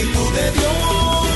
Espíritu de Dios.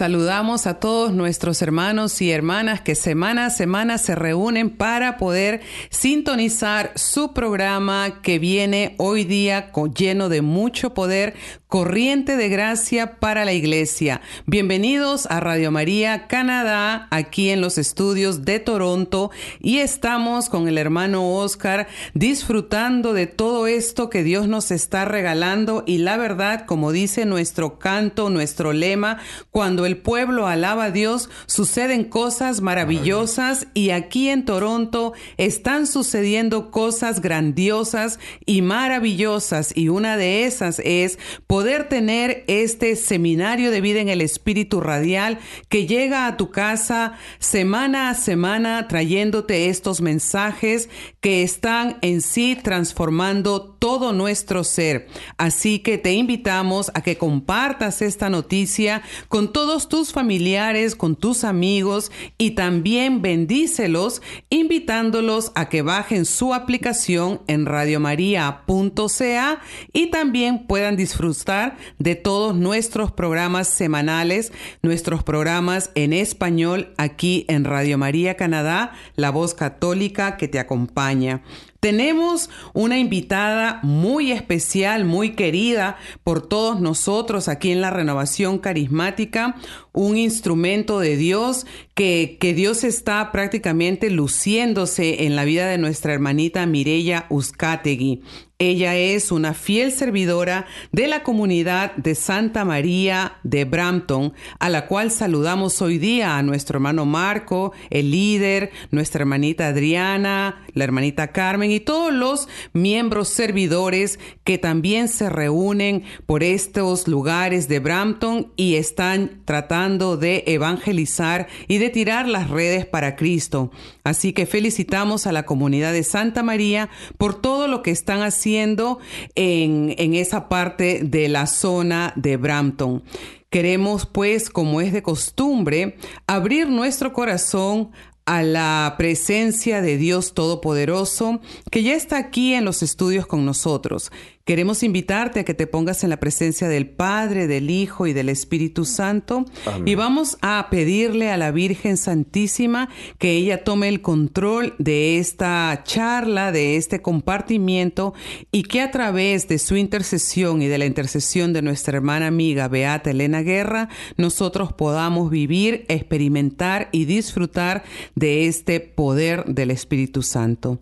Saludamos a todos nuestros hermanos y hermanas que semana a semana se reúnen para poder sintonizar su programa que viene hoy día lleno de mucho poder, corriente de gracia para la iglesia. Bienvenidos a Radio María Canadá, aquí en los estudios de Toronto y estamos con el hermano Oscar disfrutando de todo esto que Dios nos está regalando y la verdad, como dice nuestro canto, nuestro lema, cuando el pueblo alaba a Dios, suceden cosas maravillosas y aquí en Toronto están sucediendo cosas grandiosas y maravillosas y una de esas es poder tener este seminario de vida en el Espíritu Radial que llega a tu casa semana a semana trayéndote estos mensajes que están en sí transformando todo nuestro ser. Así que te invitamos a que compartas esta noticia con todos tus familiares, con tus amigos y también bendícelos invitándolos a que bajen su aplicación en radiomaria.ca y también puedan disfrutar de todos nuestros programas semanales, nuestros programas en español aquí en Radio María Canadá, la voz católica que te acompaña. Tenemos una invitada muy especial, muy querida por todos nosotros aquí en la renovación carismática, un instrumento de Dios que, que Dios está prácticamente luciéndose en la vida de nuestra hermanita Mireya Uzcategui. Ella es una fiel servidora de la comunidad de Santa María de Brampton, a la cual saludamos hoy día a nuestro hermano Marco, el líder, nuestra hermanita Adriana, la hermanita Carmen y todos los miembros servidores que también se reúnen por estos lugares de Brampton y están tratando de evangelizar y de tirar las redes para Cristo. Así que felicitamos a la comunidad de Santa María por todo lo que están haciendo en, en esa parte de la zona de Brampton. Queremos, pues, como es de costumbre, abrir nuestro corazón a la presencia de Dios Todopoderoso, que ya está aquí en los estudios con nosotros. Queremos invitarte a que te pongas en la presencia del Padre, del Hijo y del Espíritu Santo. Amén. Y vamos a pedirle a la Virgen Santísima que ella tome el control de esta charla, de este compartimiento y que a través de su intercesión y de la intercesión de nuestra hermana amiga Beata Elena Guerra, nosotros podamos vivir, experimentar y disfrutar de este poder del Espíritu Santo.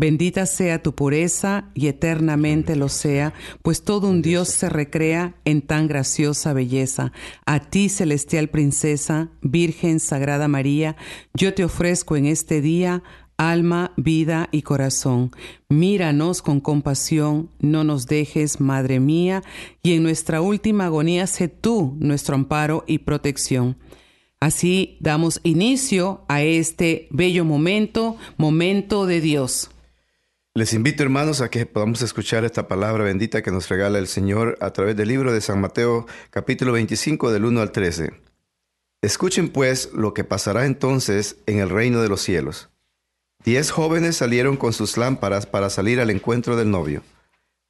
Bendita sea tu pureza y eternamente lo sea, pues todo un Dios se recrea en tan graciosa belleza. A ti, celestial princesa, Virgen Sagrada María, yo te ofrezco en este día alma, vida y corazón. Míranos con compasión, no nos dejes, Madre mía, y en nuestra última agonía sé tú nuestro amparo y protección. Así damos inicio a este bello momento, momento de Dios. Les invito, hermanos, a que podamos escuchar esta palabra bendita que nos regala el Señor a través del libro de San Mateo, capítulo 25, del 1 al 13. Escuchen, pues, lo que pasará entonces en el reino de los cielos. Diez jóvenes salieron con sus lámparas para salir al encuentro del novio.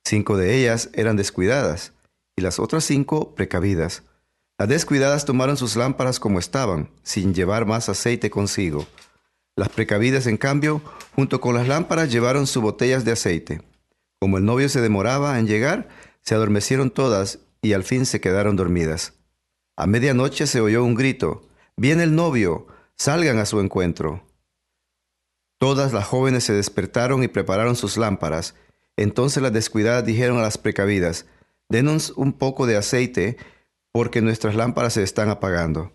Cinco de ellas eran descuidadas y las otras cinco precavidas. Las descuidadas tomaron sus lámparas como estaban, sin llevar más aceite consigo. Las precavidas, en cambio, junto con las lámparas llevaron sus botellas de aceite. Como el novio se demoraba en llegar, se adormecieron todas y al fin se quedaron dormidas. A medianoche se oyó un grito, Viene el novio, salgan a su encuentro. Todas las jóvenes se despertaron y prepararon sus lámparas. Entonces las descuidadas dijeron a las precavidas, Denos un poco de aceite, porque nuestras lámparas se están apagando.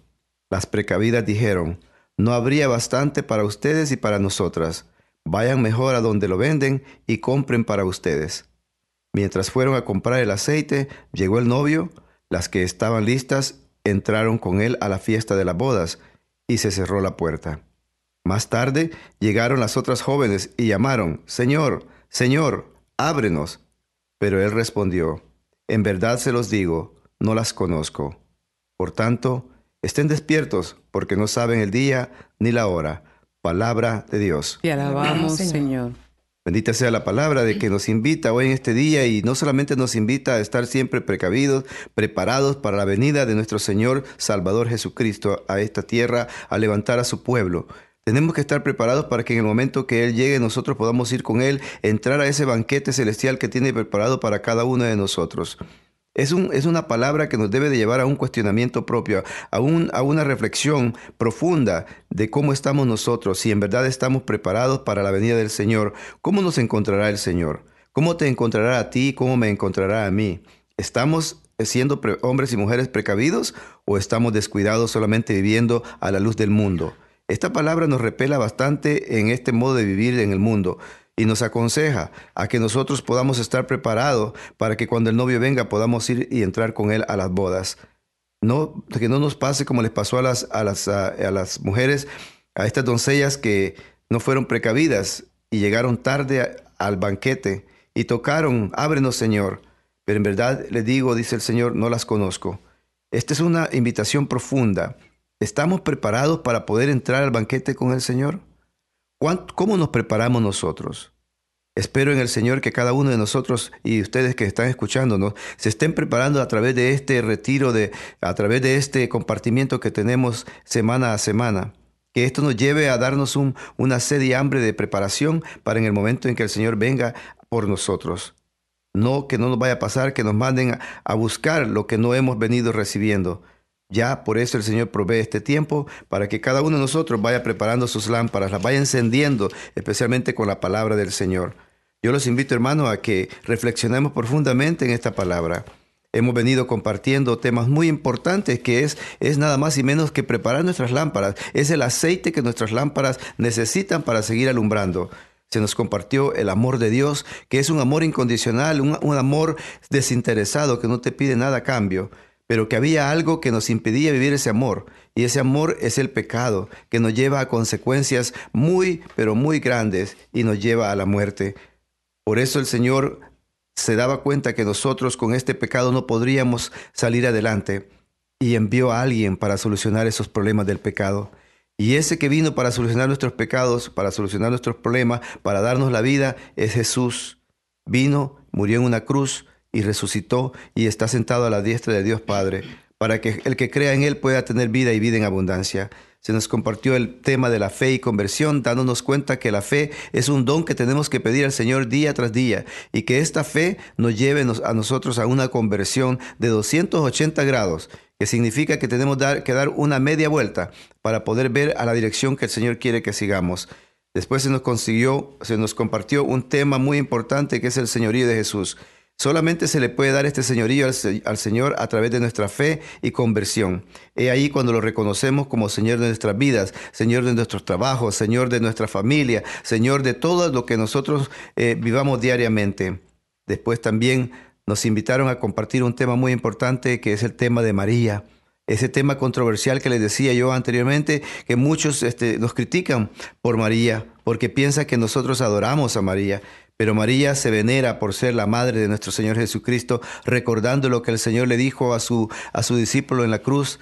Las precavidas dijeron, No habría bastante para ustedes y para nosotras. Vayan mejor a donde lo venden y compren para ustedes. Mientras fueron a comprar el aceite, llegó el novio, las que estaban listas entraron con él a la fiesta de las bodas, y se cerró la puerta. Más tarde llegaron las otras jóvenes y llamaron, Señor, Señor, ábrenos. Pero él respondió, En verdad se los digo, no las conozco. Por tanto, estén despiertos, porque no saben el día ni la hora. Palabra de Dios. Te alabamos, Señor. Bendita sea la palabra de que nos invita hoy en este día y no solamente nos invita a estar siempre precavidos, preparados para la venida de nuestro Señor Salvador Jesucristo a esta tierra, a levantar a su pueblo. Tenemos que estar preparados para que en el momento que Él llegue nosotros podamos ir con Él, entrar a ese banquete celestial que tiene preparado para cada uno de nosotros. Es, un, es, una palabra que nos debe de llevar a un cuestionamiento propio, a, a una reflexión profunda de cómo estamos nosotros, si en verdad estamos preparados para la venida del Señor, cómo nos encontrará el Señor, cómo te encontrará a ti, cómo me encontrará a mí. ¿Estamos siendo hombres y mujeres precavidos o estamos descuidados solamente viviendo a la luz del mundo? Esta palabra nos repela bastante en este modo de vivir en el mundo y nos aconseja a que nosotros podamos estar preparados para que cuando el novio venga podamos ir y entrar con él a las bodas. No, que no nos pase como les pasó a las, a las, a, las mujeres, a estas doncellas que no fueron precavidas y llegaron tarde al banquete y tocaron, ábrenos Señor. Pero en verdad le digo, dice el Señor, no las conozco. Esta es una invitación profunda. ¿Estamos preparados para poder entrar al banquete con el Señor? ¿Cómo nos preparamos nosotros? Espero en el Señor que cada uno de nosotros y ustedes que están escuchándonos se estén preparando a través de este retiro, de, a través de este compartimiento que tenemos semana a semana. Que esto nos lleve a darnos un, una sed y hambre de preparación para en el momento en que el Señor venga por nosotros. No que no nos vaya a pasar que nos manden a buscar lo que no hemos venido recibiendo. Ya por eso el Señor provee este tiempo para que cada uno de nosotros vaya preparando sus lámparas, las vaya encendiendo, especialmente con la palabra del Señor. Yo los invito, hermano, a que reflexionemos profundamente en esta palabra. Hemos venido compartiendo temas muy importantes que es, es nada más y menos que preparar nuestras lámparas. Es el aceite que nuestras lámparas necesitan para seguir alumbrando se nos compartió el amor de Dios, que es un amor incondicional, un, un, amor desinteresado, que no te pide nada a cambio pero que había algo que nos impedía vivir ese amor, y ese amor es el pecado, que nos lleva a consecuencias muy, pero muy grandes y nos lleva a la muerte. Por eso el Señor se daba cuenta que nosotros con este pecado no podríamos salir adelante y envió a alguien para solucionar esos problemas del pecado. Y ese que vino para solucionar nuestros pecados, para solucionar nuestros problemas, para darnos la vida, es Jesús. Vino, murió en una cruz, y resucitó y está sentado a la diestra de Dios Padre, para que el que crea en Él pueda tener vida y vida en abundancia. Se nos compartió el tema de la fe y conversión, dándonos cuenta que la fe es un don que tenemos que pedir al Señor día tras día y que esta fe nos lleve a nosotros a una conversión de 280 grados, que significa que tenemos que dar una media vuelta para poder ver a la dirección que el Señor quiere que sigamos. Después se nos consiguió, se nos compartió un tema muy importante que es el señorío de Jesús. Solamente se le puede dar este señorío al, Señor a través de nuestra fe y conversión. He ahí cuando lo reconocemos como Señor de nuestras vidas, Señor de nuestros trabajos, Señor de nuestra familia, Señor de todo lo que nosotros eh, vivamos diariamente. Después también nos invitaron a compartir un tema muy importante que es el tema de María ese tema controversial que les decía yo anteriormente, que muchos este, nos critican por María, porque piensan que nosotros adoramos a María. Pero María se venera por ser la madre de nuestro Señor Jesucristo, recordando lo que el Señor le dijo a su, a su discípulo en la cruz,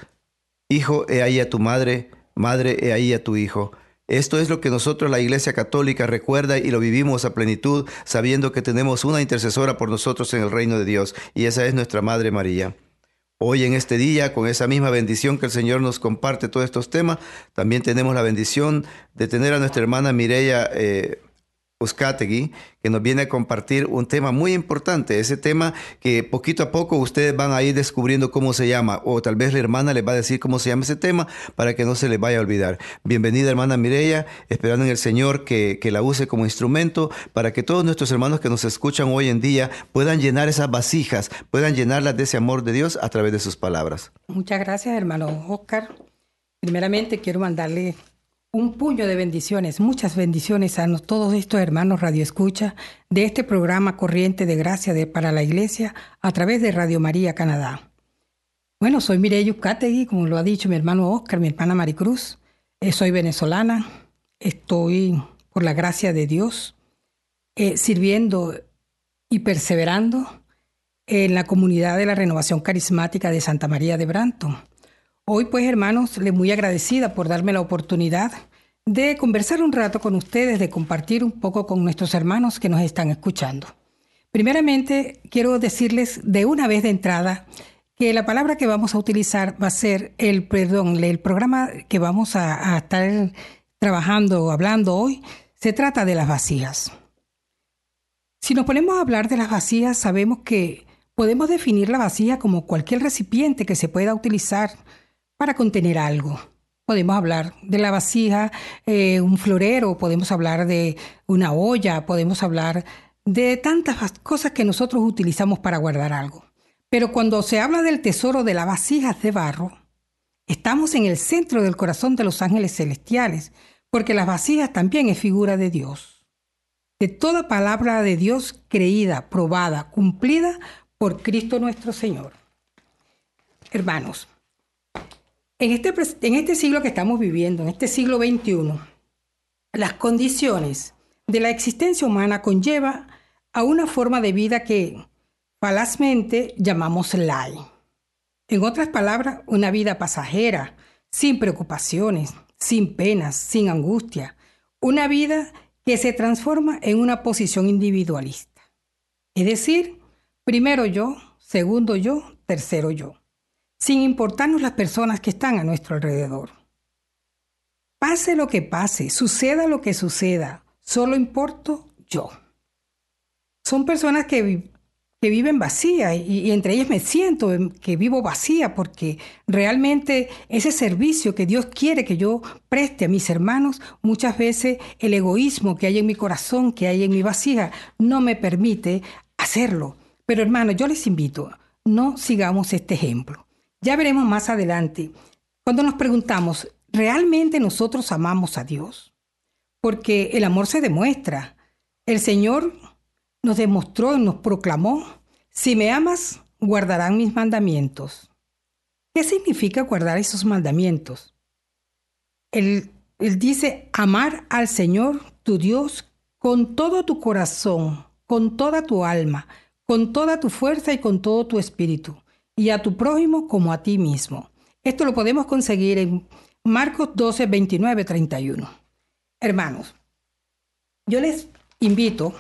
Hijo, he ahí a tu madre, madre, he ahí a tu hijo. Esto es lo que nosotros la Iglesia Católica recuerda y lo vivimos a plenitud, sabiendo que tenemos una intercesora por nosotros en el reino de Dios, y esa es nuestra Madre María. Hoy en este día, con esa misma bendición que el Señor nos comparte todos estos temas, también tenemos la bendición de tener a nuestra hermana Mireya eh, Uzcategui, que nos viene a compartir un tema muy importante, ese tema que poquito a poco ustedes van a ir descubriendo cómo se llama, o tal vez la hermana les va a decir cómo se llama ese tema para que no se les vaya a olvidar. Bienvenida hermana Mireya, esperando en el Señor que, que la use como instrumento para que todos nuestros hermanos que nos escuchan hoy en día puedan llenar esas vasijas, puedan llenarlas de ese amor de Dios a través de sus palabras. Muchas gracias hermano Oscar. Primeramente quiero mandarle un puño de bendiciones, muchas bendiciones a todos estos hermanos Radio Escucha de este programa Corriente de Gracia para la Iglesia a través de Radio María Canadá. Bueno, soy Mireya Ucategui, como lo ha dicho mi hermano Oscar, mi hermana Maricruz. Eh, soy venezolana, estoy, por la gracia de Dios, eh, sirviendo y perseverando en la comunidad de la renovación carismática de Santa María de Branton Hoy pues hermanos, le muy agradecida por darme la oportunidad de conversar un rato con ustedes, de compartir un poco con nuestros hermanos que nos están escuchando. Primeramente, quiero decirles de una vez de entrada que la palabra que vamos a utilizar va a ser el, perdón, el programa que vamos a, a estar trabajando o hablando hoy, se trata de las vacías. Si nos ponemos a hablar de las vacías, sabemos que podemos definir la vacía como cualquier recipiente que se pueda utilizar para contener algo. Podemos hablar de la vasija, eh, un florero, podemos hablar de una olla, podemos hablar de tantas cosas que nosotros utilizamos para guardar algo. Pero cuando se habla del tesoro de las vasijas de barro, estamos en el centro del corazón de los ángeles celestiales, porque las vasijas también es figura de Dios. De toda palabra de Dios creída, probada, cumplida por Cristo nuestro Señor. Hermanos, en este, en este siglo que estamos viviendo, en este siglo XXI, las condiciones de la existencia humana conlleva a una forma de vida que falazmente llamamos light. En otras palabras, una vida pasajera, sin preocupaciones, sin penas, sin angustia. Una vida que se transforma en una posición individualista. Es decir, primero yo, segundo yo, tercero yo sin importarnos las personas que están a nuestro alrededor. Pase lo que pase, suceda lo que suceda, solo importo yo. Son personas que, que viven vacía y, entre ellas me siento que vivo vacía porque realmente ese servicio que Dios quiere que yo preste a mis hermanos, muchas veces el egoísmo que hay en mi corazón, que hay en mi vasija, no me permite hacerlo. Pero hermanos, yo les invito, no sigamos este ejemplo. Ya veremos más adelante, cuando nos preguntamos, ¿realmente nosotros amamos a Dios? Porque el amor se demuestra. El Señor nos demostró y nos proclamó, si me amas, guardarán mis mandamientos. ¿Qué significa guardar esos mandamientos? Él, dice, amar al Señor, tu Dios, con todo tu corazón, con toda tu alma, con toda tu fuerza y con todo tu espíritu y a tu prójimo como a ti mismo. Esto lo podemos conseguir en Marcos 12, 29, 31. Hermanos, yo les invito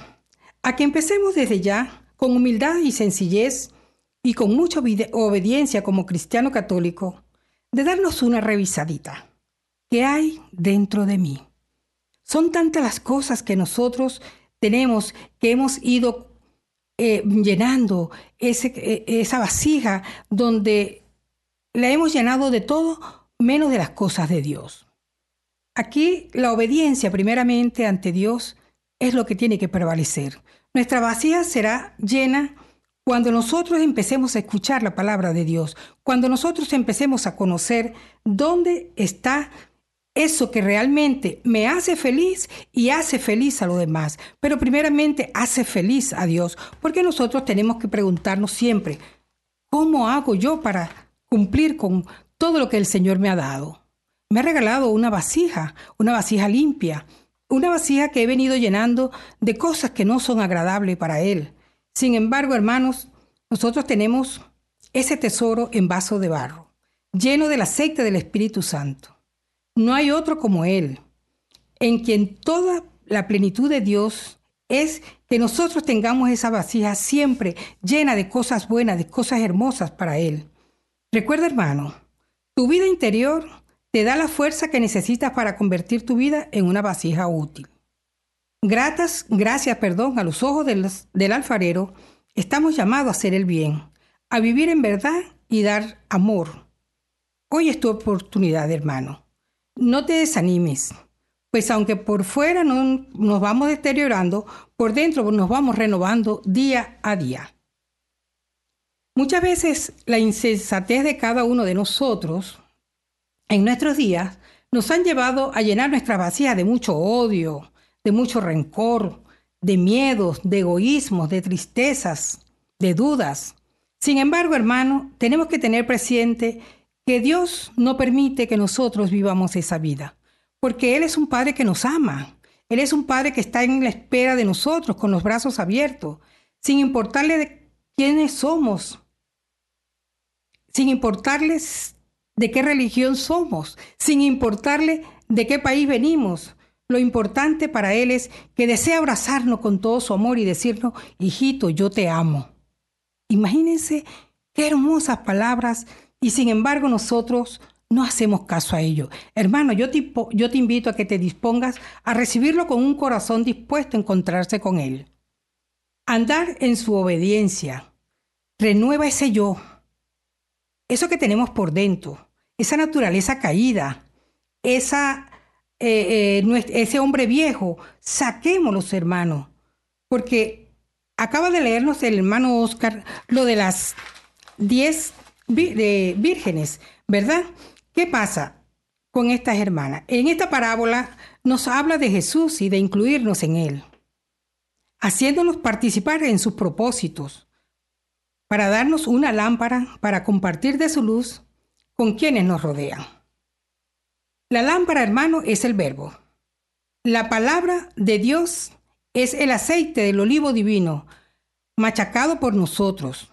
a que empecemos desde ya con humildad y sencillez y con mucha obediencia como cristiano católico, de darnos una revisadita. ¿Qué hay dentro de mí? Son tantas las cosas que nosotros tenemos que hemos ido eh, llenando eh, esa vasija donde la hemos llenado de todo menos de las cosas de Dios. Aquí la obediencia primeramente ante Dios es lo que tiene que prevalecer. Nuestra vasija será llena cuando nosotros empecemos a escuchar la palabra de Dios, cuando nosotros empecemos a conocer dónde está eso que realmente me hace feliz y hace feliz a los demás, pero primeramente hace feliz a Dios, porque nosotros tenemos que preguntarnos siempre, ¿cómo hago yo para cumplir con todo lo que el Señor me ha dado? Me ha regalado una vasija, una vasija limpia, una vasija que he venido llenando de cosas que no son agradables para Él. Sin embargo, hermanos, nosotros tenemos ese tesoro en vaso de barro, lleno del aceite del Espíritu Santo. No hay otro como Él, en quien toda la plenitud de Dios es que nosotros tengamos esa vasija siempre llena de cosas buenas, de cosas hermosas para Él. Recuerda, hermano, tu vida interior te da la fuerza que necesitas para convertir tu vida en una vasija útil. Gratas, gracias, perdón, a los ojos del, del alfarero, estamos llamados a hacer el bien, a vivir en verdad y dar amor. Hoy es tu oportunidad, hermano. No te desanimes, pues aunque por fuera no, nos vamos deteriorando, por dentro nos vamos renovando día a día. Muchas veces la insensatez de cada uno de nosotros en nuestros días nos han llevado a llenar nuestra vacía de mucho odio, de mucho rencor, de miedos, de egoísmos, de tristezas, de dudas. Sin embargo, hermano, tenemos que tener presente que Dios no permite que nosotros vivamos esa vida, porque Él es un Padre que nos ama. Él es un Padre que está en la espera de nosotros con los brazos abiertos, sin importarle de quiénes somos, sin importarles de qué religión somos, sin importarle de qué país venimos. Lo importante para Él es que desea abrazarnos con todo su amor y decirnos, hijito, yo te amo. Imagínense qué hermosas palabras y sin embargo nosotros no hacemos caso a ello. Hermano, yo te, invito a que te dispongas a recibirlo con un corazón dispuesto a encontrarse con Él. Andar en su obediencia. Renueva ese yo, eso que tenemos por dentro, esa naturaleza caída, esa, eh, eh, ese hombre viejo, saquémoslo, hermanos, porque acaba de leernos el hermano Oscar lo de las diez vírgenes, ¿verdad? ¿Qué pasa con estas hermanas? En esta parábola nos habla de Jesús y de incluirnos en Él, haciéndonos participar en sus propósitos, para darnos una lámpara para compartir de su luz con quienes nos rodean. La lámpara, hermano, es el verbo. La palabra de Dios es el aceite del olivo divino, machacado por nosotros.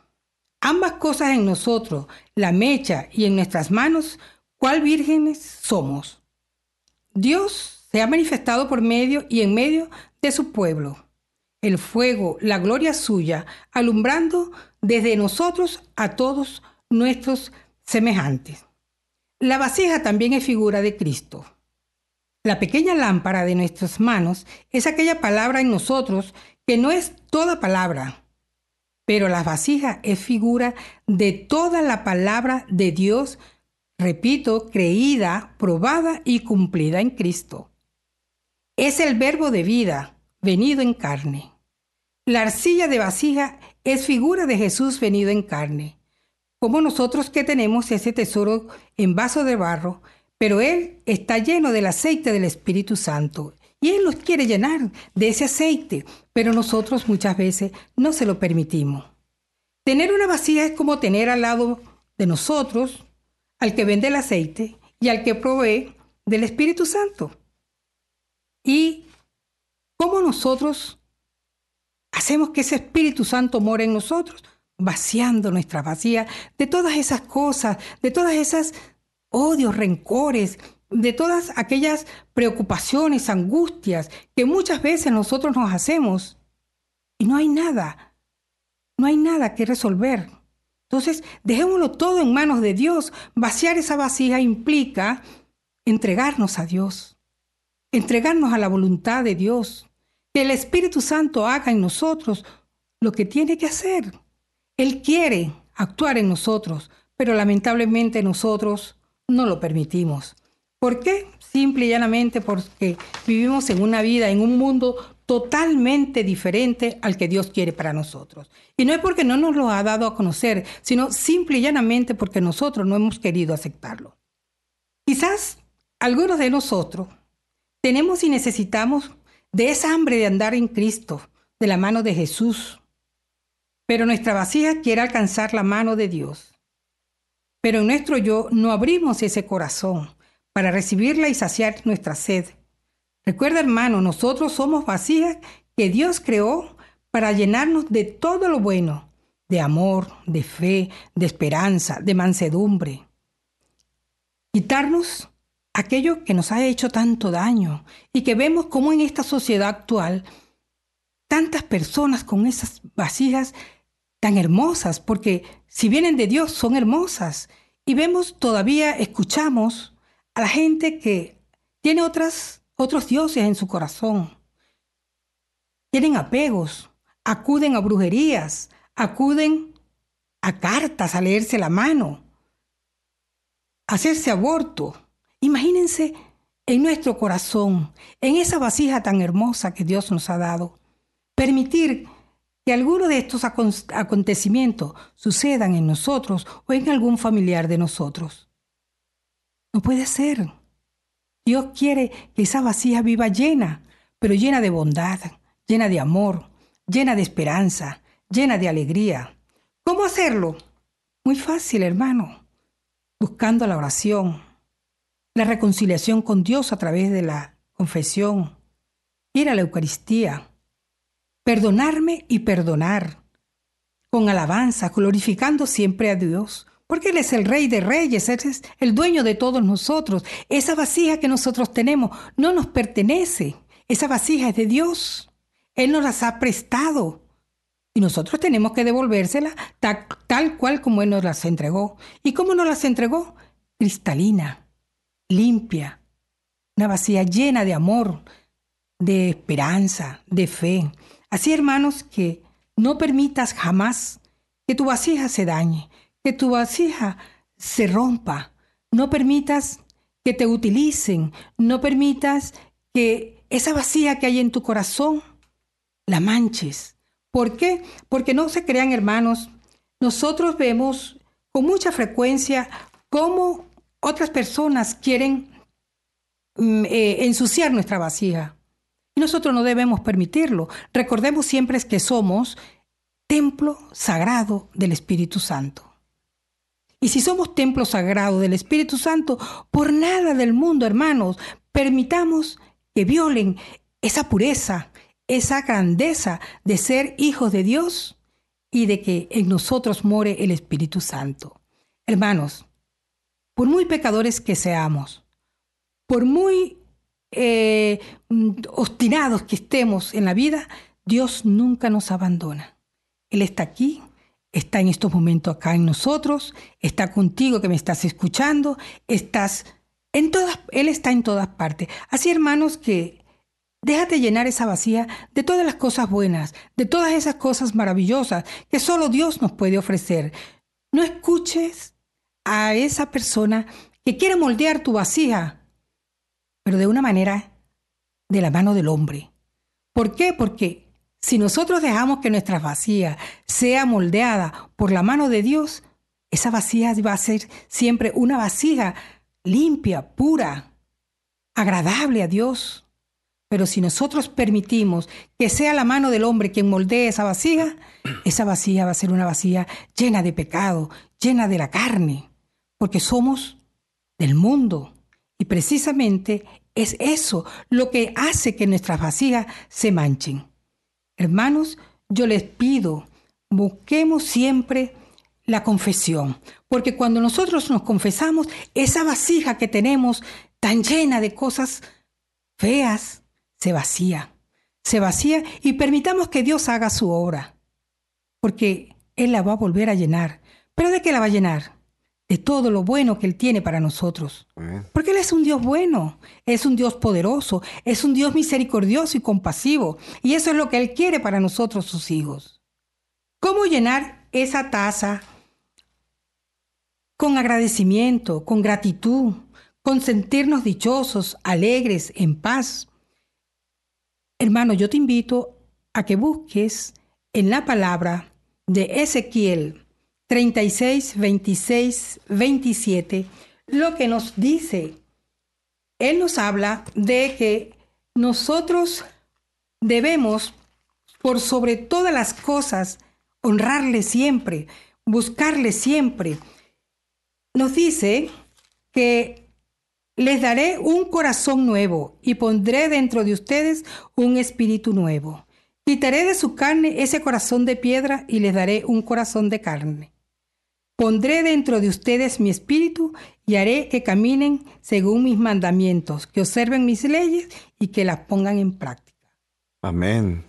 Ambas cosas en nosotros, la mecha y en nuestras manos, cuál vírgenes somos. Dios se ha manifestado por medio y en medio de su pueblo. El fuego, la gloria suya, alumbrando desde nosotros a todos nuestros semejantes. La vasija también es figura de Cristo. La pequeña lámpara de nuestras manos es aquella palabra en nosotros que no es toda palabra, pero la vasija es figura de toda la palabra de Dios, repito, creída, probada y cumplida en Cristo. Es el verbo de vida venido en carne. La arcilla de vasija es figura de Jesús venido en carne. Como nosotros que tenemos ese tesoro en vaso de barro, pero Él está lleno del aceite del Espíritu Santo. Y Él nos quiere llenar de ese aceite, pero nosotros muchas veces no se lo permitimos. Tener una vasija es como tener al lado de nosotros al que vende el aceite y al que provee del Espíritu Santo. Y cómo nosotros Hacemos que ese Espíritu Santo more en nosotros, vaciando nuestra vacía de todas esas cosas, de todas esas odios, rencores, de todas aquellas preocupaciones, angustias que muchas veces nosotros nos hacemos y no hay nada, no hay nada que resolver. Entonces, dejémoslo todo en manos de Dios. Vaciar esa vasija implica entregarnos a Dios, entregarnos a la voluntad de Dios, que el Espíritu Santo haga en nosotros lo que tiene que hacer. Él quiere actuar en nosotros, pero lamentablemente nosotros no lo permitimos. ¿Por qué? Simple y llanamente porque vivimos en una vida, en un mundo totalmente diferente al que Dios quiere para nosotros. Y no es porque no nos lo ha dado a conocer, sino simple y llanamente porque nosotros no hemos querido aceptarlo. Quizás algunos de nosotros tenemos y necesitamos de esa hambre de andar en Cristo, de la mano de Jesús. Pero nuestra vasija quiere alcanzar la mano de Dios. Pero en nuestro yo no abrimos ese corazón para recibirla y saciar nuestra sed. Recuerda, hermano, nosotros somos vasijas que Dios creó para llenarnos de todo lo bueno, de amor, de fe, de esperanza, de mansedumbre. Quitarnos aquello que nos ha hecho tanto daño y que vemos como en esta sociedad actual tantas personas con esas vasijas tan hermosas, porque si vienen de Dios son hermosas Y vemos todavía, escuchamos a la gente que tiene otras, otros dioses en su corazón. Tienen apegos, acuden a brujerías, acuden a cartas, a leerse la mano, a hacerse aborto. Imagínense en nuestro corazón, en esa vasija tan hermosa que Dios nos ha dado, permitir que alguno de estos acontecimientos sucedan en nosotros o en algún familiar de nosotros. No puede ser. Dios quiere que esa vasija viva llena, pero llena de bondad, llena de amor, llena de esperanza, llena de alegría. ¿Cómo hacerlo? Muy fácil, hermano. Buscando la oración, la reconciliación con Dios a través de la confesión, ir a la Eucaristía, perdonarme y perdonar, con alabanza, glorificando siempre a Dios, porque Él es el Rey de Reyes, Él es el dueño de todos nosotros. Esa vasija que nosotros tenemos no nos pertenece, esa vasija es de Dios. Él nos las ha prestado y nosotros tenemos que devolvérsela tal, tal cual como Él nos las entregó. ¿Y cómo nos las entregó? Cristalina, limpia, una vasija llena de amor, de esperanza, de fe. Así, hermanos, que no permitas jamás que tu vasija se dañe, que tu vasija se rompa. No permitas que te utilicen, no permitas que esa vasija que hay en tu corazón la manches. ¿Por qué? Porque no se crean, hermanos. Nosotros vemos con mucha frecuencia cómo otras personas quieren mm, eh, ensuciar nuestra vasija. Y nosotros no debemos permitirlo. Recordemos siempre que somos templo sagrado del Espíritu Santo. Y si somos templo sagrado del Espíritu Santo, por nada del mundo, hermanos, permitamos que violen esa pureza, esa grandeza de ser hijos de Dios y de que en nosotros more el Espíritu Santo. Hermanos, por muy pecadores que seamos, por muy eh, obstinados que estemos en la vida, Dios nunca nos abandona. Él está aquí, está en estos momentos acá en nosotros, está contigo que me estás escuchando, estás en todas, Él está en todas partes. Así, hermanos, que déjate llenar esa vacía de todas las cosas buenas, de todas esas cosas maravillosas que solo Dios nos puede ofrecer. No escuches a esa persona que quiere moldear tu vacía pero de una manera de la mano del hombre. ¿Por qué? Porque si nosotros dejamos que nuestra vacía sea moldeada por la mano de Dios, esa vacía va a ser siempre una vasija limpia, pura, agradable a Dios. Pero si nosotros permitimos que sea la mano del hombre quien moldee esa vasija, esa vasija va a ser una vasija llena de pecado, llena de la carne, porque somos del mundo. Y precisamente es eso lo que hace que nuestras vasijas se manchen. Hermanos, yo les pido, busquemos siempre la confesión, porque cuando nosotros nos confesamos, esa vasija que tenemos tan llena de cosas feas, se vacía, se vacía y permitamos que Dios haga su obra, porque Él la va a volver a llenar. ¿Pero de qué la va a llenar? De todo lo bueno que Él tiene para nosotros. Porque Él es un Dios bueno, es un Dios poderoso, es un Dios misericordioso y compasivo. Y eso es lo que Él quiere para nosotros, sus hijos. ¿Cómo llenar esa taza con agradecimiento, con gratitud, con sentirnos dichosos, alegres, en paz? Hermano, yo te invito a que busques en la palabra de Ezequiel 36, 26, 27, lo que nos dice. Él nos habla de que nosotros debemos, por sobre todas las cosas, honrarle siempre, buscarle siempre. Nos dice que les daré un corazón nuevo y pondré dentro de ustedes un espíritu nuevo. Quitaré de su carne ese corazón de piedra y les daré un corazón de carne. Pondré dentro de ustedes mi espíritu y haré que caminen según mis mandamientos, que observen mis leyes y que las pongan en práctica. Amén.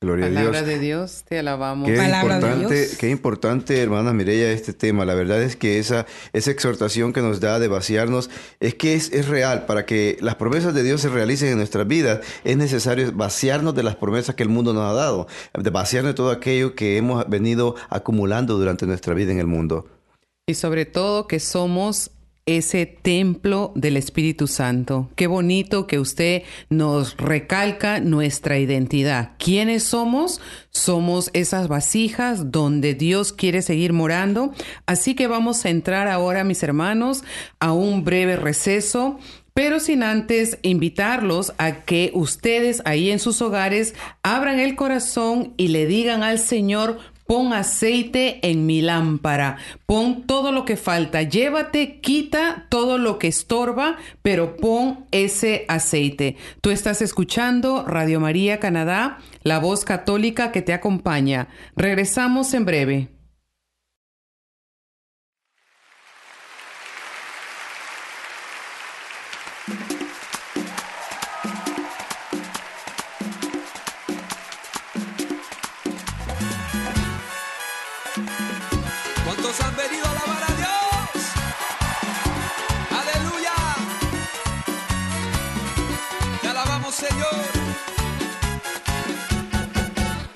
Gloria a Palabra de Dios, te alabamos. Qué Palabra de importante, Dios. qué importante, hermana Mireya, este tema. La verdad es que esa, esa exhortación que nos da de vaciarnos es que es, es real. Para que las promesas de Dios se realicen en nuestras vidas, es necesario vaciarnos de las promesas que el mundo nos ha dado, de vaciarnos de todo aquello que hemos venido acumulando durante nuestra vida en el mundo. Y sobre todo que somos ese templo del Espíritu Santo. Qué bonito que usted nos recalca nuestra identidad. ¿Quiénes somos? Somos esas vasijas donde Dios quiere seguir morando. Así que vamos a entrar ahora, mis hermanos, a un breve receso. Pero sin antes invitarlos a que ustedes ahí en sus hogares abran el corazón y le digan al Señor, Pon aceite en mi lámpara, pon todo lo que falta, llévate, quita todo lo que estorba, pero pon ese aceite. Tú estás escuchando Radio María Canadá, la voz católica que te acompaña. Regresamos en breve.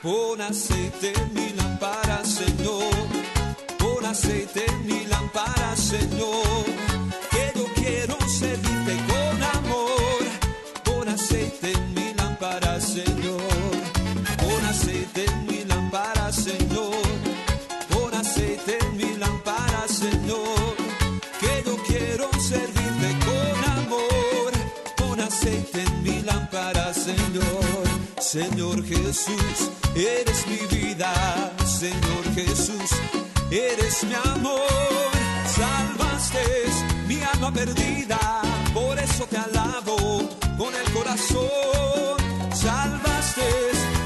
Pon aceite en mi lámpara, Señor. Pon aceite en mi lámpara, Señor. Señor. Jesús, eres mi vida. Señor Jesús, eres mi amor. Salvaste mi alma perdida, por eso te alabo con el corazón. Salvaste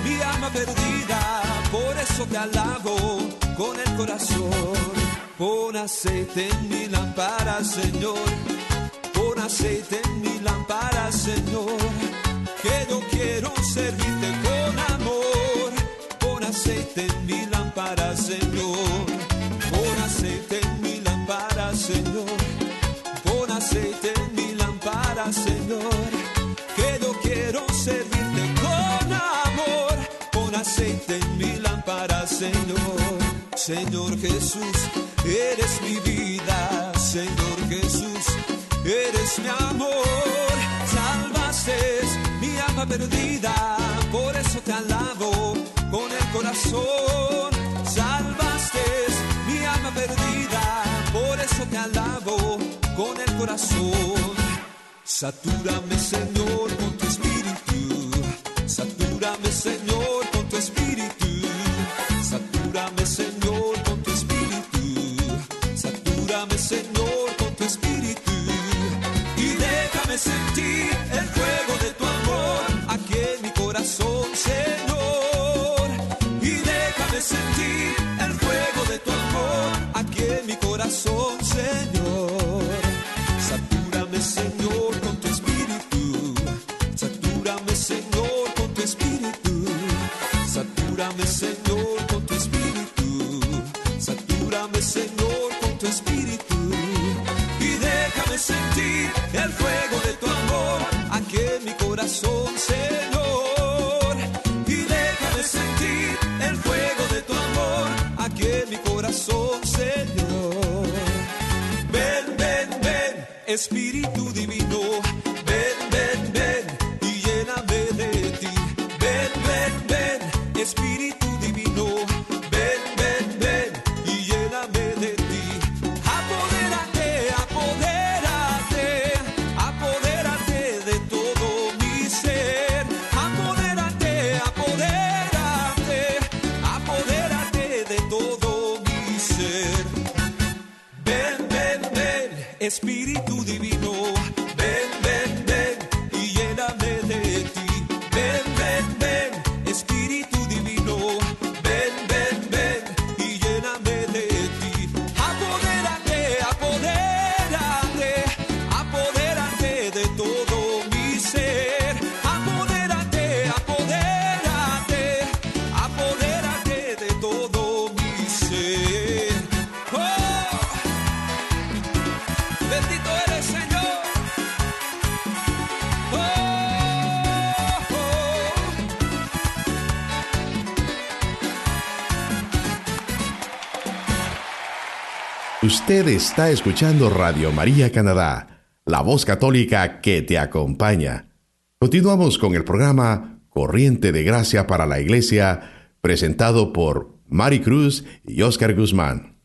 mi alma perdida, por eso te alabo con el corazón. Pon aceite en mi lámpara, Señor. Pon aceite en mi lámpara, Señor. Que yo quiero servirte con amor. Pon aceite en mi lámpara, Señor. Pon aceite en mi lámpara, Señor. Pon aceite en mi lámpara, Señor. Que yo quiero servirte con amor. Pon aceite en mi lámpara, Señor. Señor Jesús, eres mi vida. Señor Jesús, eres mi amor. Salvaste alma perdida. Por eso te alabo con el corazón. Salvaste mi alma perdida. Por eso te alabo con el corazón. Satúrame, Señor, con tu espíritu. Satúrame, Señor, Espíritu Divino. Usted está escuchando Radio María Canadá, la voz católica que te acompaña. Continuamos con el programa Corriente de Gracia para la Iglesia, presentado por Mari Cruz y Oscar Guzmán.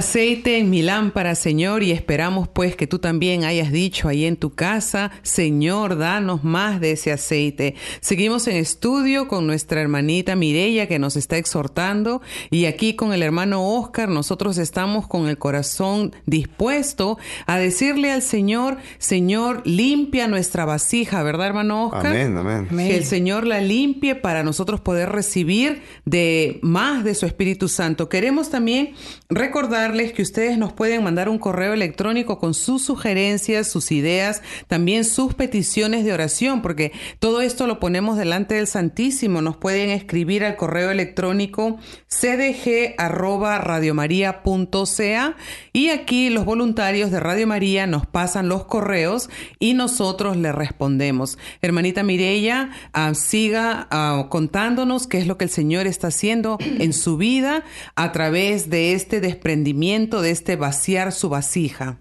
Aceite en mi lámpara, Señor, y esperamos pues que tú también hayas dicho ahí en tu casa, Señor, danos más de ese aceite. Seguimos en estudio con nuestra hermanita Mireya que nos está exhortando y aquí con el hermano Oscar nosotros estamos con el corazón dispuesto a decirle al Señor, Señor, limpia nuestra vasija, ¿verdad, hermano Oscar? Amén, amén. Que el Señor la limpie para nosotros poder recibir de más de su Espíritu Santo. Queremos también recordar recordarles que ustedes nos pueden mandar un correo electrónico con sus sugerencias, sus ideas, también sus peticiones de oración, porque todo esto lo ponemos delante del Santísimo. Nos pueden escribir al correo electrónico cdg@radiomaria.ca y aquí los voluntarios de Radio María nos pasan los correos y nosotros le respondemos. Hermanita Mireya, ah, siga ah, contándonos qué es lo que el Señor está haciendo en su vida a través de este desprendimiento de este vaciar su vasija?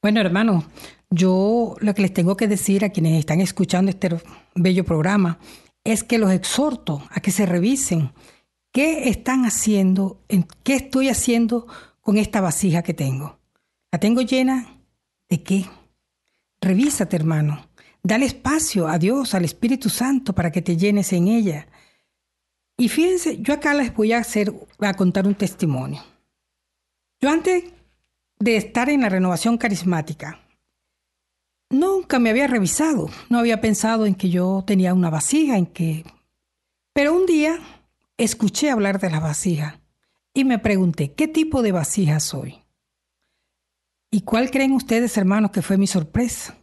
Bueno, hermano, yo lo que les tengo que decir a quienes están escuchando este bello programa es que los exhorto a que se revisen qué están haciendo, qué estoy haciendo con esta vasija que tengo. ¿La tengo llena de qué? Revísate, hermano. Dale espacio a Dios, al Espíritu Santo, para que te llenes en ella. Y fíjense, yo acá les voy a hacer, a contar un testimonio. Yo antes de estar en la renovación carismática, nunca me había revisado, no había pensado en que yo tenía una vasija, en que... Pero un día escuché hablar de la vasija y me pregunté, ¿qué tipo de vasija soy? ¿Y cuál creen ustedes, hermanos, que fue mi sorpresa?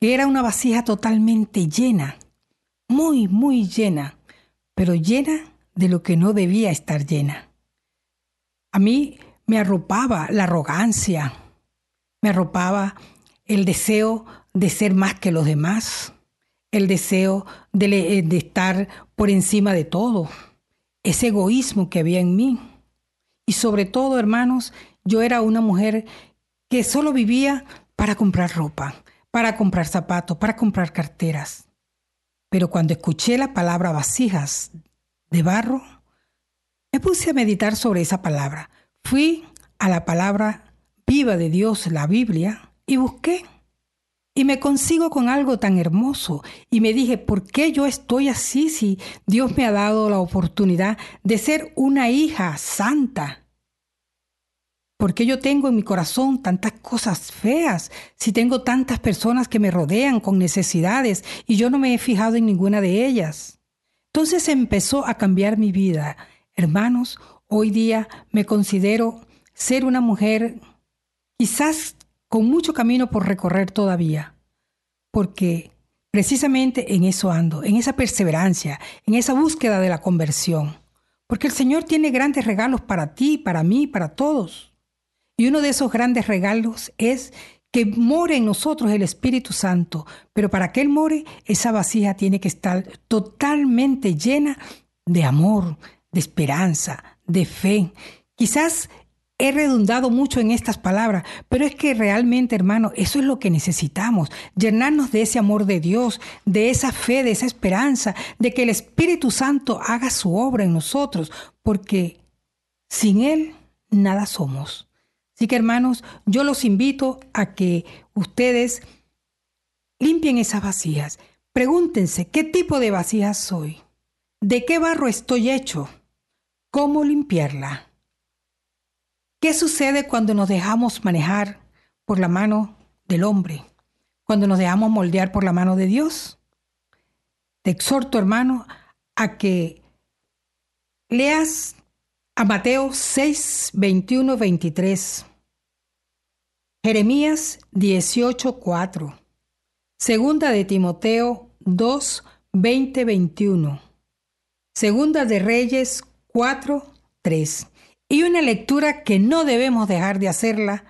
Que era una vasija totalmente llena, muy, muy llena, pero llena de lo que no debía estar llena. A mí me arropaba la arrogancia, me arropaba el deseo de ser más que los demás, el deseo de, de, estar por encima de todo, ese egoísmo que había en mí. Y sobre todo, hermanos, yo era una mujer que solo vivía para comprar ropa, para comprar zapatos, para comprar carteras. Pero cuando escuché la palabra vasijas de barro, me puse a meditar sobre esa palabra. Fui a la palabra viva de Dios, la Biblia, y busqué. Y me consigo con algo tan hermoso. Y me dije, ¿por qué yo estoy así si Dios me ha dado la oportunidad de ser una hija santa? ¿Por qué yo tengo en mi corazón tantas cosas feas si tengo tantas personas que me rodean con necesidades y yo no me he fijado en ninguna de ellas? Entonces empezó a cambiar mi vida. Hermanos, Hoy día me considero ser una mujer quizás con mucho camino por recorrer todavía, porque precisamente en eso ando, en esa perseverancia, en esa búsqueda de la conversión, porque el Señor tiene grandes regalos para ti, para mí, para todos. Y uno de esos grandes regalos es que more en nosotros el Espíritu Santo, pero para que Él more, esa vasija tiene que estar totalmente llena de amor, de esperanza, de fe. Quizás he redundado mucho en estas palabras, pero es que realmente, hermano, eso es lo que necesitamos, llenarnos de ese amor de Dios, de esa fe, de esa esperanza, de que el Espíritu Santo haga su obra en nosotros, porque sin Él nada somos. Así que, hermanos, yo los invito a que ustedes limpien esas vacías. Pregúntense, ¿qué tipo de vacías soy? ¿De qué barro estoy hecho? ¿Cómo limpiarla? ¿Qué sucede cuando nos dejamos manejar por la mano del hombre? Cuando nos dejamos moldear por la mano de Dios. Te exhorto, hermano, a que leas a Mateo 6, 21, 23. Jeremías 18, 4. Segunda de Timoteo 2, 20, 21. Segunda de Reyes 4, 3. Y una lectura que no debemos dejar de hacerla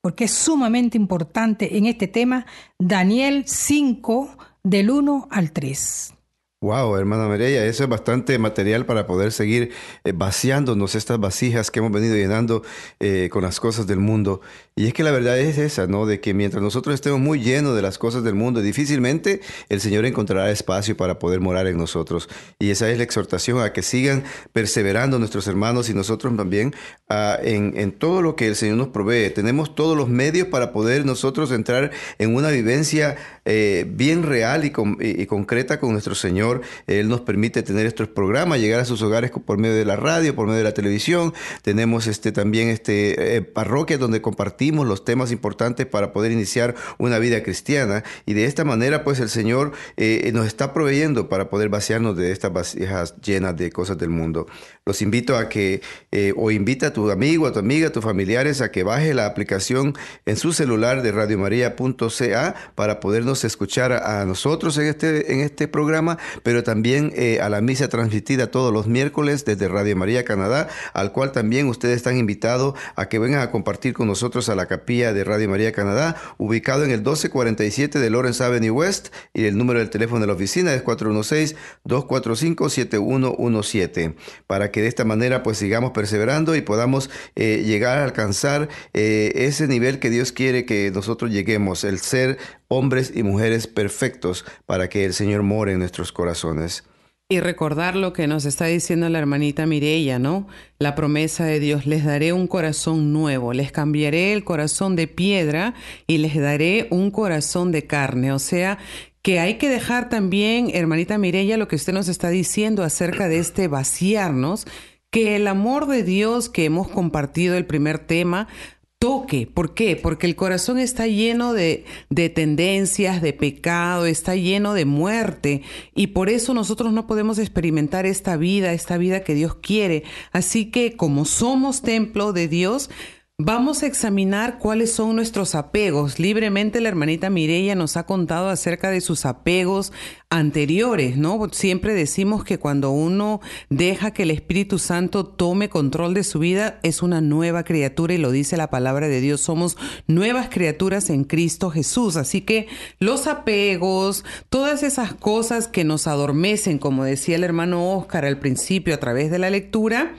porque es sumamente importante en este tema, Daniel 5, del 1 al 3. Wow, hermana María, eso es bastante material para poder seguir eh, vaciándonos estas vasijas que hemos venido llenando eh, con las cosas del mundo. Y es que la verdad es esa, ¿no? De que mientras nosotros estemos muy llenos de las cosas del mundo, difícilmente el Señor encontrará espacio para poder morar en nosotros. Y esa es la exhortación a que sigan perseverando nuestros hermanos y nosotros también ah, en, todo lo que el Señor nos provee. Tenemos todos los medios para poder nosotros entrar en una vivencia eh, bien real y, y concreta con nuestro Señor él nos permite tener estos programas, llegar a sus hogares por medio de la radio, por medio de la televisión. Tenemos este, también este, eh, parroquias donde compartimos los temas importantes para poder iniciar una vida cristiana. Y de esta manera, pues el Señor eh, nos está proveyendo para poder vaciarnos de estas vasijas llenas de cosas del mundo. Los invito a que, eh, o invita a tu amigo, a tu amiga, a tus familiares a que baje la aplicación en su celular de radiomaria.ca para podernos escuchar a, nosotros en este, en este programa, pero también eh, a la misa transmitida todos los miércoles desde Radio María Canadá, al cual también ustedes están invitados a que vengan a compartir con nosotros a la capilla de Radio María Canadá, ubicado en el 1247 de Lawrence Avenue West, y el número del teléfono de la oficina es 416-245-7117, para que de esta manera pues sigamos perseverando y podamos eh, llegar a alcanzar eh, ese nivel que Dios quiere que nosotros lleguemos, el ser hombres y mujeres perfectos para que el Señor more en nuestros corazones. Y recordar lo que nos está diciendo la hermanita Mireya, ¿no? La promesa de Dios, les daré un corazón nuevo, les cambiaré el corazón de piedra y les daré un corazón de carne. O sea, que hay que dejar también, hermanita Mireya, lo que usted nos está diciendo acerca de este vaciarnos, que el amor de Dios que hemos compartido el primer tema toque. ¿Por qué? Porque el corazón está lleno de, de, tendencias, de pecado, está lleno de muerte y por eso nosotros no podemos experimentar esta vida, esta vida que Dios quiere. Así que como somos templo de Dios, Vamos a examinar cuáles son nuestros apegos. Libremente la hermanita Mireya nos ha contado acerca de sus apegos anteriores, ¿no? Siempre decimos que cuando uno deja que el Espíritu Santo tome control de su vida, es una nueva criatura y lo dice la palabra de Dios. Somos nuevas criaturas en Cristo Jesús. Así que los apegos, todas esas cosas que nos adormecen, como decía el hermano Oscar al principio a través de la lectura,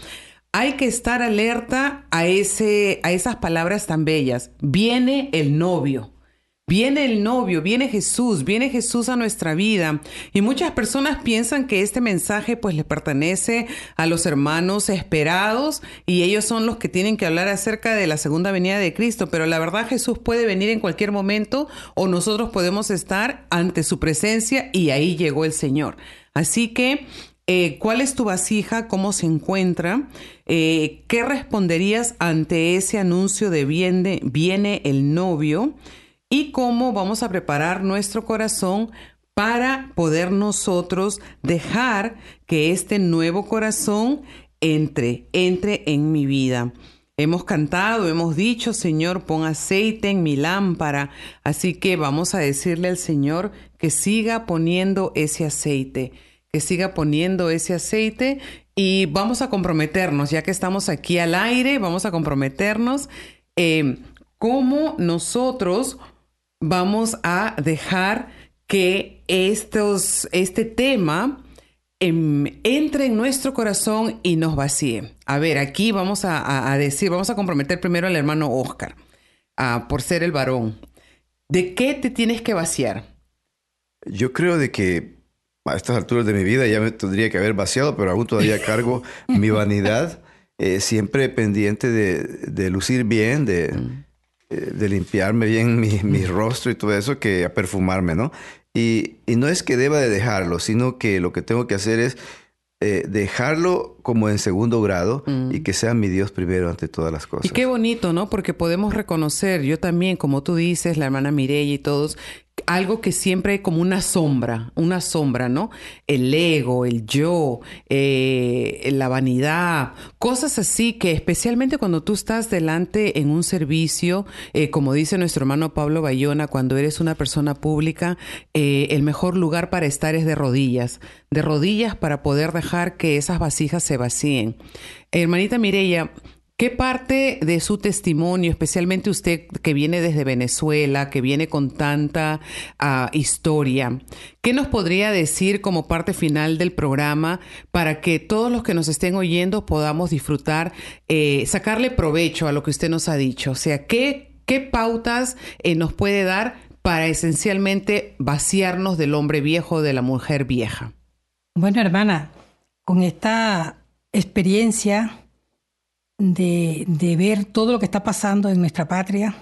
hay que estar alerta a, ese, a esas palabras tan bellas. Viene el novio. Viene el novio, viene Jesús, viene Jesús a nuestra vida. Y muchas personas piensan que este mensaje pues le pertenece a los hermanos esperados y ellos son los que tienen que hablar acerca de la segunda venida de Cristo. Pero la verdad Jesús puede venir en cualquier momento o nosotros podemos estar ante su presencia y ahí llegó el Señor. Así que eh, ¿Cuál es tu vasija? ¿Cómo se encuentra? Eh, ¿Qué responderías ante ese anuncio de viene, viene el novio? ¿Y cómo vamos a preparar nuestro corazón para poder nosotros dejar que este nuevo corazón entre, entre en mi vida? Hemos cantado, hemos dicho, Señor, pon aceite en mi lámpara. Así que vamos a decirle al Señor que siga poniendo ese aceite que siga poniendo ese aceite y vamos a comprometernos, ya que estamos aquí al aire, vamos a comprometernos eh, cómo nosotros vamos a dejar que estos, este tema em, entre en nuestro corazón y nos vacíe. A ver, aquí vamos a, decir, vamos a comprometer primero al hermano Oscar, por ser el varón. ¿De qué te tienes que vaciar? Yo creo de que a estas alturas de mi vida ya me tendría que haber vaciado, pero aún todavía cargo mi vanidad, eh, siempre pendiente de, lucir bien, de, mm. eh, de limpiarme bien mi, mi, rostro y todo eso, que a perfumarme, ¿no? Y, y, no es que deba de dejarlo, sino que lo que tengo que hacer es eh, dejarlo como en segundo grado y mm. que sea mi Dios primero ante todas las cosas. Y qué bonito, ¿no? Porque podemos reconocer, yo también, como tú dices, la hermana Mireya y todos, algo que siempre hay como una sombra, una sombra, ¿no? El ego, el yo, eh, la vanidad, cosas así que especialmente cuando tú estás delante en un servicio, eh, como dice nuestro hermano Pablo Bayona, cuando eres una persona pública, eh, el mejor lugar para estar es de rodillas, de rodillas para poder dejar que esas vasijas se vacíen. Hermanita Mireya, ¿Qué parte de su testimonio, especialmente usted que viene desde Venezuela, que viene con tanta ah, historia, qué nos podría decir como parte final del programa para que todos los que nos estén oyendo podamos disfrutar, eh, sacarle provecho a lo que usted nos ha dicho? O sea, ¿qué, qué pautas eh, nos puede dar para esencialmente vaciarnos del hombre viejo, de la mujer vieja? Bueno, hermana, con esta experiencia de, ver todo lo que está pasando en nuestra patria,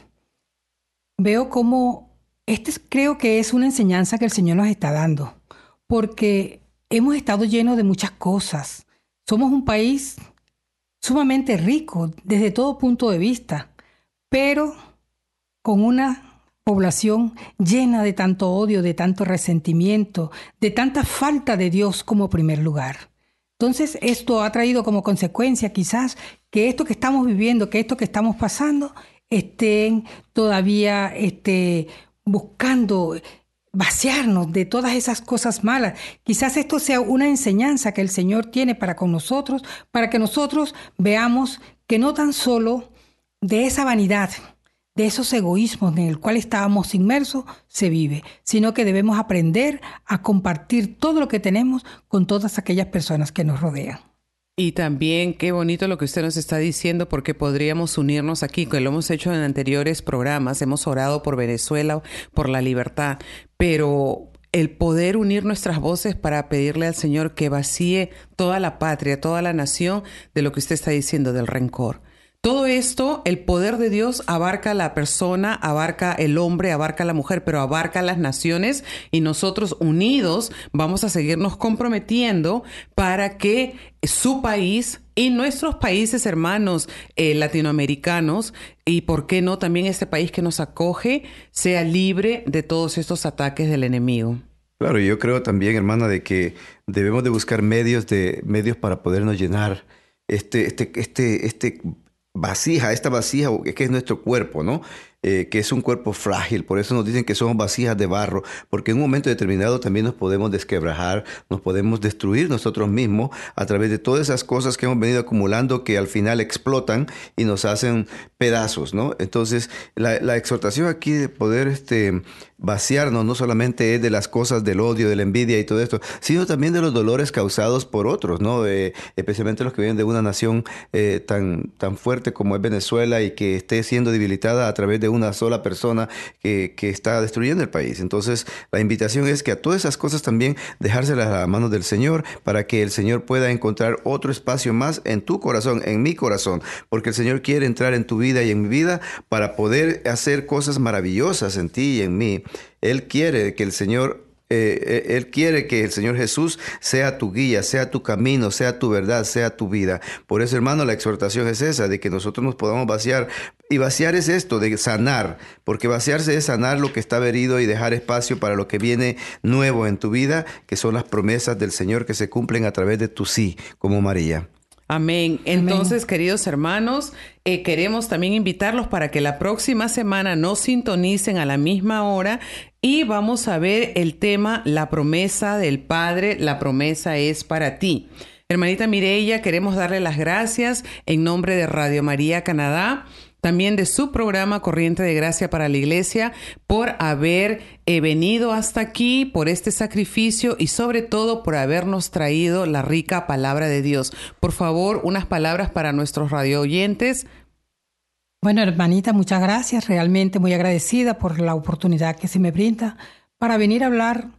veo como este creo que es una enseñanza que el Señor nos está dando, porque hemos estado llenos de muchas cosas. Somos un país sumamente rico desde todo punto de vista, pero con una población llena de tanto odio, de tanto resentimiento, de tanta falta de Dios como primer lugar. Entonces, esto ha traído como consecuencia quizás que esto que estamos viviendo, que esto que estamos pasando, estén todavía este, buscando vaciarnos de todas esas cosas malas. Quizás esto sea una enseñanza que el Señor tiene para con nosotros, para que nosotros veamos que no tan solo de esa vanidad, de esos egoísmos en el cual estábamos inmersos se vive, sino que debemos aprender a compartir todo lo que tenemos con todas aquellas personas que nos rodean. Y también qué bonito lo que usted nos está diciendo porque podríamos unirnos aquí, que lo hemos hecho en anteriores programas, hemos orado por Venezuela, por la libertad, pero el poder unir nuestras voces para pedirle al Señor que vacíe toda la patria, toda la nación de lo que usted está diciendo, del rencor. Todo esto, el poder de Dios abarca la persona, abarca el hombre, abarca la mujer, pero abarca las naciones y nosotros unidos vamos a seguirnos comprometiendo para que su país y nuestros países hermanos eh, latinoamericanos y, ¿por qué no, también este país que nos acoge sea libre de todos estos ataques del enemigo? Claro, yo creo también, hermana, de que debemos de buscar medios de medios para podernos llenar este, este, este, este vasija, esta vasija que es nuestro cuerpo, ¿no? Eh, que es un cuerpo frágil, por eso nos dicen que somos vasijas de barro, porque en un momento determinado también nos podemos desquebrajar, nos podemos destruir nosotros mismos a través de todas esas cosas que hemos venido acumulando que al final explotan y nos hacen pedazos, ¿no? Entonces, la, la exhortación aquí de poder este, vaciarnos no solamente es de las cosas del odio, de la envidia y todo esto, sino también de los dolores causados por otros, ¿no? Eh, especialmente los que vienen de una nación eh, tan, tan fuerte como es Venezuela y que esté siendo debilitada a través de una sola persona que, que está destruyendo el país. Entonces, la invitación es que a todas esas cosas también dejárselas a la mano del Señor para que el Señor pueda encontrar otro espacio más en tu corazón, en mi corazón, porque el Señor quiere entrar en tu vida y en mi vida para poder hacer cosas maravillosas en ti y en mí. Él quiere que el Señor eh, eh, él quiere que el Señor Jesús sea tu guía, sea tu camino, sea tu verdad, sea tu vida. Por eso, hermano, la exhortación es esa, de que nosotros nos podamos vaciar. Y vaciar es esto, de sanar, porque vaciarse es sanar lo que está herido y dejar espacio para lo que viene nuevo en tu vida, que son las promesas del Señor que se cumplen a través de tu sí, como María. Amén. Entonces, queridos hermanos, eh, queremos también invitarlos para que la próxima semana nos sintonicen a la misma hora y vamos a ver el tema La promesa del Padre, la promesa es para ti. Hermanita Mireya, queremos darle las gracias en nombre de Radio María Canadá también de su programa Corriente de Gracia para la Iglesia, por haber eh, venido hasta aquí, por este sacrificio y sobre todo por habernos traído la rica palabra de Dios. Por favor, unas palabras para nuestros radio oyentes. Bueno, hermanita, muchas gracias. Realmente muy agradecida por la oportunidad que se me brinda para venir a hablar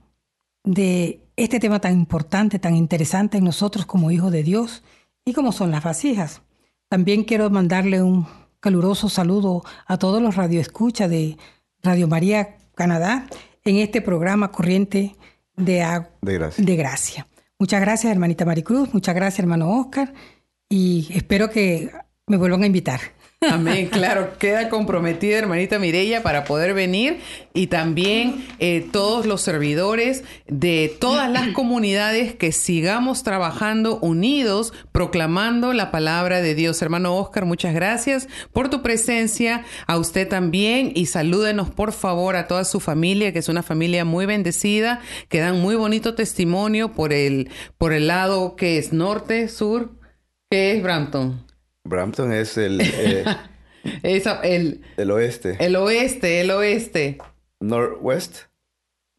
de este tema tan importante, tan interesante en nosotros como hijos de Dios y como son las vasijas. También quiero mandarle un caluroso saludo a todos los radioescuchas de Radio María Canadá en este programa Corriente de, de, gracia. Muchas gracias, hermanita Maricruz. Muchas gracias, hermano Oscar. Y espero que me vuelvan a invitar. Amén, claro, queda comprometida hermanita Mirella para poder venir y también eh, todos los servidores de todas las comunidades que sigamos trabajando unidos, proclamando la palabra de Dios. Hermano Oscar, muchas gracias por tu presencia, a usted también y salúdenos por favor a toda su familia, que es una familia muy bendecida, que dan muy bonito testimonio por el, por el lado que es norte, sur, que es Brampton. Brampton es el, eh, el, el oeste. El oeste, el oeste. Northwest.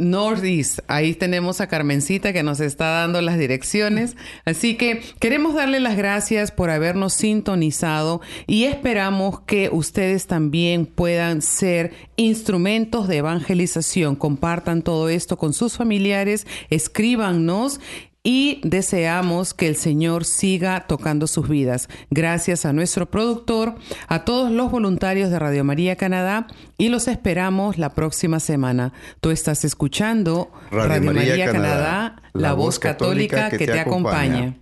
Northeast. Ahí tenemos a Carmencita que nos está dando las direcciones. Así que queremos darle las gracias por habernos sintonizado y esperamos que ustedes también puedan ser instrumentos de evangelización. Compartan todo esto con sus familiares, escríbanos y deseamos que el Señor siga tocando sus vidas. Gracias a nuestro productor, a todos los voluntarios de Radio María Canadá y los esperamos la próxima semana. Tú estás escuchando Radio, María, Canadá, la, voz católica, que, te, acompaña.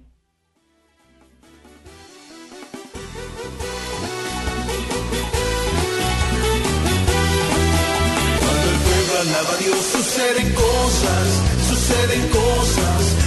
Cuando el pueblo alaba a Dios suceden cosas, suceden cosas